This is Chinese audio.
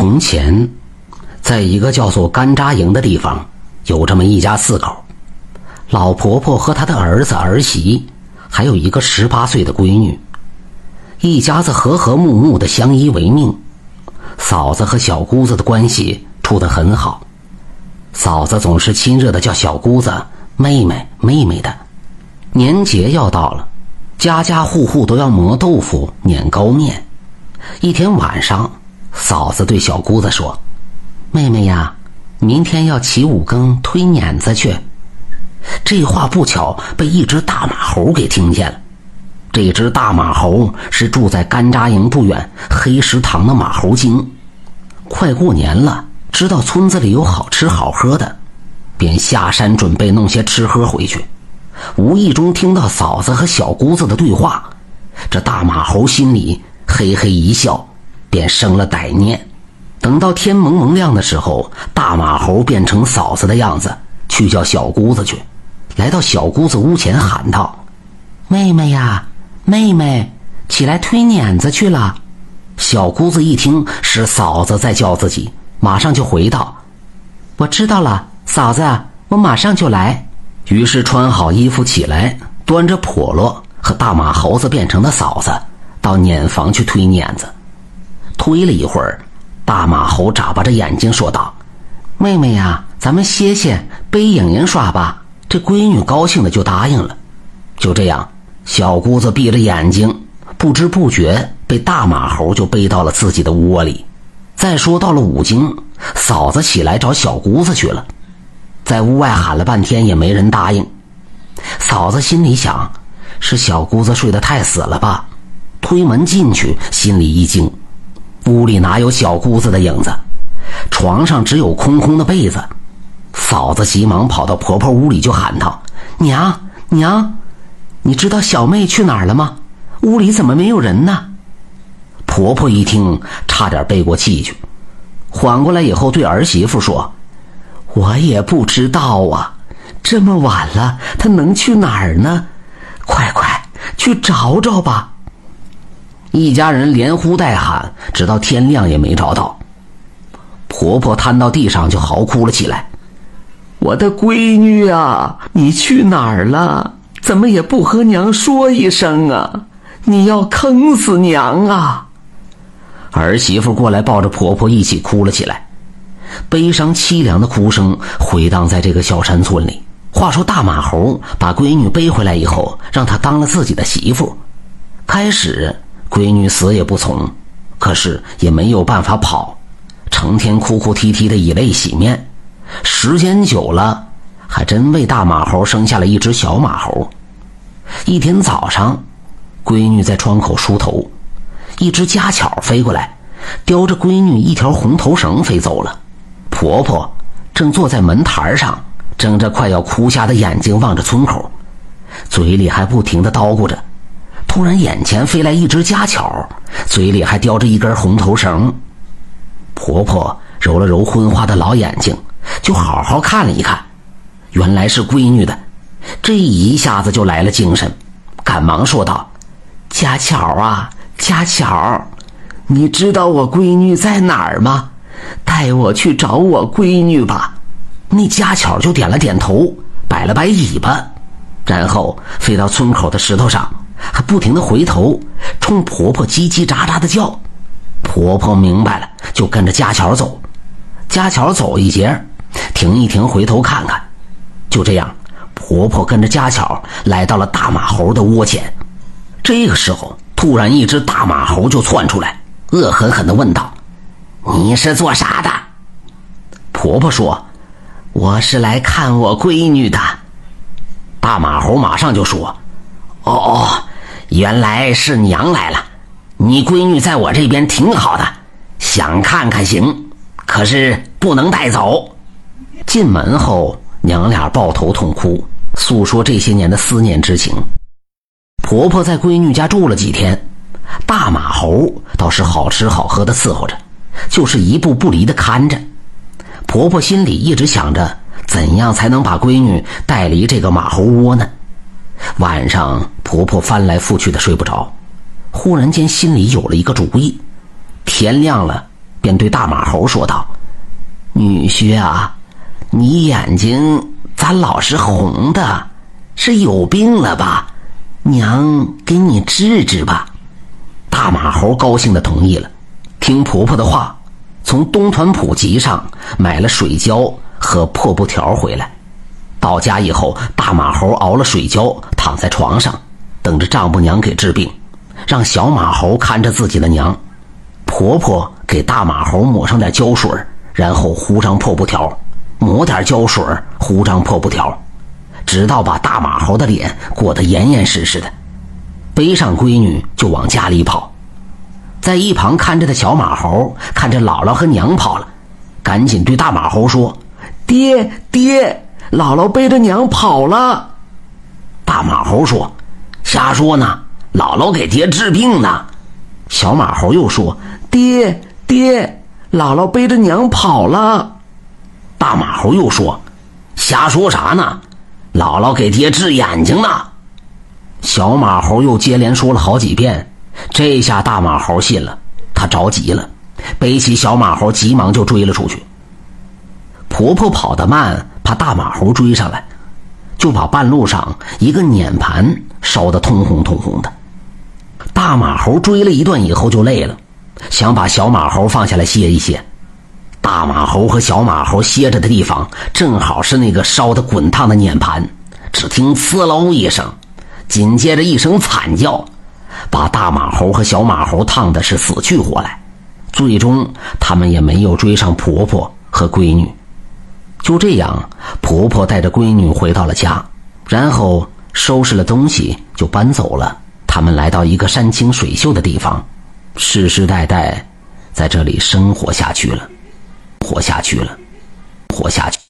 从前，在一个叫做干扎营的地方，有这么一家四口：老婆婆和她的儿子儿媳，还有一个十八岁的闺女。一家子和和睦睦的相依为命。嫂子和小姑子的关系处得很好，嫂子总是亲热的叫小姑子妹妹妹妹的。年节要到了，家家户户都要磨豆腐、碾糕面。一天晚上。嫂子对小姑子说：“妹妹呀，明天要起五更推碾子去。”这话不巧被一只大马猴给听见了。这只大马猴是住在干扎营不远黑石塘的马猴精。快过年了，知道村子里有好吃好喝的，便下山准备弄些吃喝回去。无意中听到嫂子和小姑子的对话，这大马猴心里嘿嘿一笑。便生了歹念，等到天蒙蒙亮的时候，大马猴变成嫂子的样子，去叫小姑子去。来到小姑子屋前，喊道：“妹妹呀，妹妹，起来推碾子去了。”小姑子一听是嫂子在叫自己，马上就回道：“我知道了，嫂子，我马上就来。”于是穿好衣服起来，端着笸箩和大马猴子变成的嫂子，到碾房去推碾子。推了一会儿，大马猴眨巴着眼睛说道：“妹妹呀，咱们歇歇，背影影耍吧。”这闺女高兴的就答应了。就这样，小姑子闭着眼睛，不知不觉被大马猴就背到了自己的窝里。再说到了五更，嫂子起来找小姑子去了，在屋外喊了半天也没人答应。嫂子心里想：是小姑子睡得太死了吧？推门进去，心里一惊。屋里哪有小姑子的影子？床上只有空空的被子。嫂子急忙跑到婆婆屋里，就喊道：“娘娘，你知道小妹去哪儿了吗？屋里怎么没有人呢？”婆婆一听，差点背过气去。缓过来以后，对儿媳妇说：“我也不知道啊，这么晚了，她能去哪儿呢？快快去找找吧。”一家人连呼带喊，直到天亮也没找到。婆婆瘫到地上就嚎哭了起来：“我的闺女啊，你去哪儿了？怎么也不和娘说一声啊？你要坑死娘啊！”儿媳妇过来抱着婆婆一起哭了起来，悲伤凄凉的哭声回荡在这个小山村里。话说大马猴把闺女背回来以后，让她当了自己的媳妇。开始。闺女死也不从，可是也没有办法跑，成天哭哭啼啼的以泪洗面。时间久了，还真为大马猴生下了一只小马猴。一天早上，闺女在窗口梳头，一只家巧飞过来，叼着闺女一条红头绳飞走了。婆婆正坐在门台上，睁着快要哭瞎的眼睛望着村口，嘴里还不停的叨咕着。突然，眼前飞来一只家巧，嘴里还叼着一根红头绳。婆婆揉了揉昏花的老眼睛，就好好看了一看，原来是闺女的，这一下子就来了精神，赶忙说道：“家巧啊，家巧，你知道我闺女在哪儿吗？带我去找我闺女吧。”那家巧就点了点头，摆了摆尾巴，然后飞到村口的石头上。还不停的回头冲婆婆叽叽喳喳的叫，婆婆明白了，就跟着家巧走。家巧走一截，停一停，回头看看。就这样，婆婆跟着家巧来到了大马猴的窝前。这个时候，突然一只大马猴就窜出来，恶狠狠地问道：“你是做啥的？”婆婆说：“我是来看我闺女的。”大马猴马上就说：“哦哦。”原来是娘来了，你闺女在我这边挺好的，想看看行，可是不能带走。进门后，娘俩抱头痛哭，诉说这些年的思念之情。婆婆在闺女家住了几天，大马猴倒是好吃好喝的伺候着，就是一步不离的看着。婆婆心里一直想着，怎样才能把闺女带离这个马猴窝呢？晚上，婆婆翻来覆去的睡不着，忽然间心里有了一个主意。天亮了，便对大马猴说道：“女婿啊，你眼睛咋老是红的？是有病了吧？娘给你治治吧。”大马猴高兴的同意了，听婆婆的话，从东团普集上买了水胶和破布条回来。到家以后，大马猴熬了水胶，躺在床上，等着丈母娘给治病，让小马猴看着自己的娘。婆婆给大马猴抹上点胶水，然后糊上破布条，抹点胶水，糊上破布条，直到把大马猴的脸裹得严严实实的，背上闺女就往家里跑。在一旁看着的小马猴看着姥姥和娘跑了，赶紧对大马猴说：“爹爹。”姥姥背着娘跑了，大马猴说：“瞎说呢，姥姥给爹治病呢。”小马猴又说：“爹爹，姥姥背着娘跑了。”大马猴又说：“瞎说啥呢？姥姥给爹治眼睛呢。”小马猴又接连说了好几遍，这下大马猴信了，他着急了，背起小马猴，急忙就追了出去。婆婆跑得慢。怕大马猴追上来，就把半路上一个碾盘烧得通红通红的。大马猴追了一段以后就累了，想把小马猴放下来歇一歇。大马猴和小马猴歇着的地方正好是那个烧得滚烫的碾盘。只听“呲喽”一声，紧接着一声惨叫，把大马猴和小马猴烫的是死去活来。最终，他们也没有追上婆婆和闺女。就这样，婆婆带着闺女回到了家，然后收拾了东西就搬走了。他们来到一个山清水秀的地方，世世代代在这里生活下去了，活下去了，活下去。